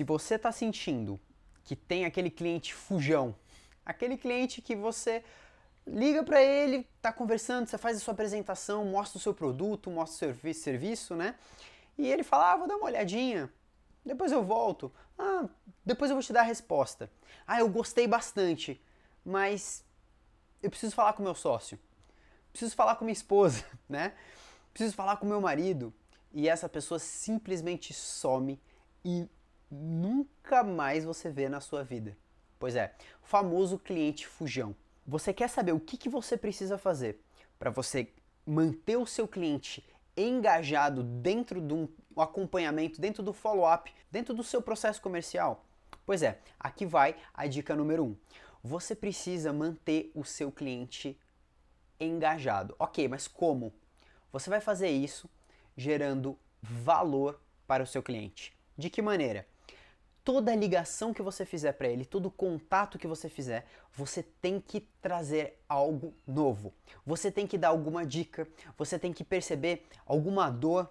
Se você está sentindo que tem aquele cliente fujão, aquele cliente que você liga para ele, tá conversando, você faz a sua apresentação, mostra o seu produto, mostra o seu serviço, né? E ele fala: ah, vou dar uma olhadinha, depois eu volto. Ah, depois eu vou te dar a resposta. Ah, eu gostei bastante, mas eu preciso falar com meu sócio. Preciso falar com minha esposa, né? Preciso falar com meu marido. E essa pessoa simplesmente some e nunca mais você vê na sua vida. Pois é, o famoso cliente fujão. Você quer saber o que, que você precisa fazer para você manter o seu cliente engajado dentro do acompanhamento, dentro do follow-up, dentro do seu processo comercial? Pois é, aqui vai a dica número 1. Um. Você precisa manter o seu cliente engajado. Ok, mas como? Você vai fazer isso gerando valor para o seu cliente. De que maneira? Toda ligação que você fizer para ele, todo contato que você fizer, você tem que trazer algo novo. Você tem que dar alguma dica, você tem que perceber alguma dor.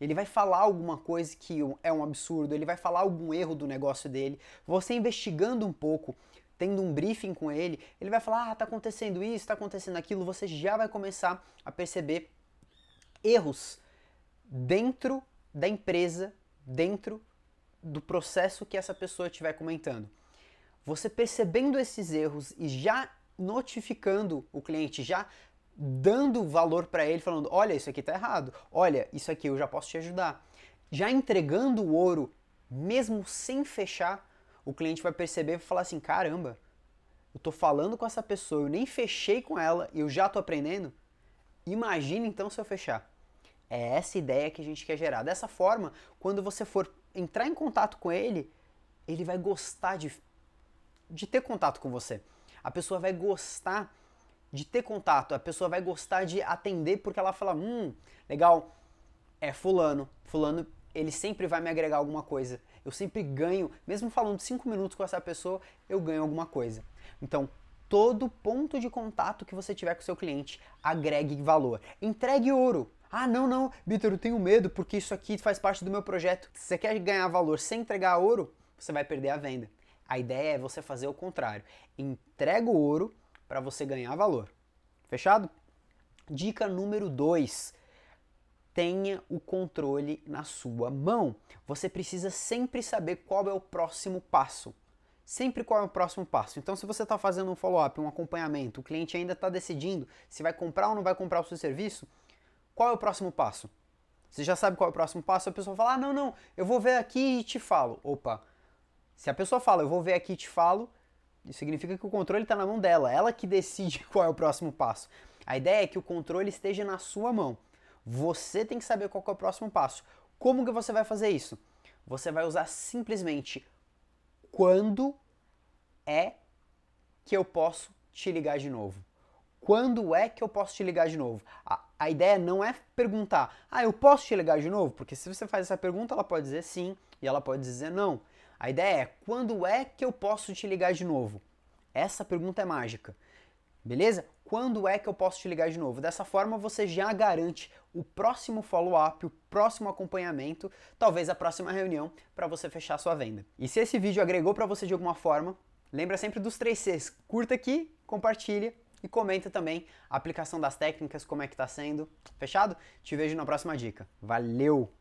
Ele vai falar alguma coisa que é um absurdo, ele vai falar algum erro do negócio dele. Você investigando um pouco, tendo um briefing com ele, ele vai falar: "Ah, tá acontecendo isso, tá acontecendo aquilo". Você já vai começar a perceber erros dentro da empresa, dentro do processo que essa pessoa estiver comentando. Você percebendo esses erros e já notificando o cliente, já dando valor para ele, falando: olha, isso aqui está errado, olha, isso aqui eu já posso te ajudar. Já entregando o ouro, mesmo sem fechar, o cliente vai perceber e falar assim: caramba, eu estou falando com essa pessoa, eu nem fechei com ela e eu já estou aprendendo. Imagina então se eu fechar. É essa ideia que a gente quer gerar. Dessa forma, quando você for entrar em contato com ele, ele vai gostar de, de ter contato com você. A pessoa vai gostar de ter contato, a pessoa vai gostar de atender porque ela fala: hum, legal, é Fulano. Fulano, ele sempre vai me agregar alguma coisa. Eu sempre ganho, mesmo falando cinco minutos com essa pessoa, eu ganho alguma coisa. Então, todo ponto de contato que você tiver com seu cliente, agregue valor. Entregue ouro. Ah, não, não, Vitor, eu tenho medo porque isso aqui faz parte do meu projeto. Se você quer ganhar valor sem entregar ouro, você vai perder a venda. A ideia é você fazer o contrário. Entrega o ouro para você ganhar valor. Fechado? Dica número 2. Tenha o controle na sua mão. Você precisa sempre saber qual é o próximo passo. Sempre qual é o próximo passo. Então, se você está fazendo um follow-up, um acompanhamento, o cliente ainda está decidindo se vai comprar ou não vai comprar o seu serviço, qual é o próximo passo? Você já sabe qual é o próximo passo? A pessoa fala: ah, não, não, eu vou ver aqui e te falo. Opa, se a pessoa fala, eu vou ver aqui e te falo, isso significa que o controle está na mão dela, ela que decide qual é o próximo passo. A ideia é que o controle esteja na sua mão. Você tem que saber qual é o próximo passo. Como que você vai fazer isso? Você vai usar simplesmente quando é que eu posso te ligar de novo. Quando é que eu posso te ligar de novo? A, a ideia não é perguntar, ah, eu posso te ligar de novo? Porque se você faz essa pergunta, ela pode dizer sim e ela pode dizer não. A ideia é, quando é que eu posso te ligar de novo? Essa pergunta é mágica. Beleza? Quando é que eu posso te ligar de novo? Dessa forma você já garante o próximo follow-up, o próximo acompanhamento, talvez a próxima reunião para você fechar sua venda. E se esse vídeo agregou para você de alguma forma, lembra sempre dos três Cs. Curta aqui, compartilha e comenta também a aplicação das técnicas, como é que está sendo. Fechado? Te vejo na próxima dica. Valeu!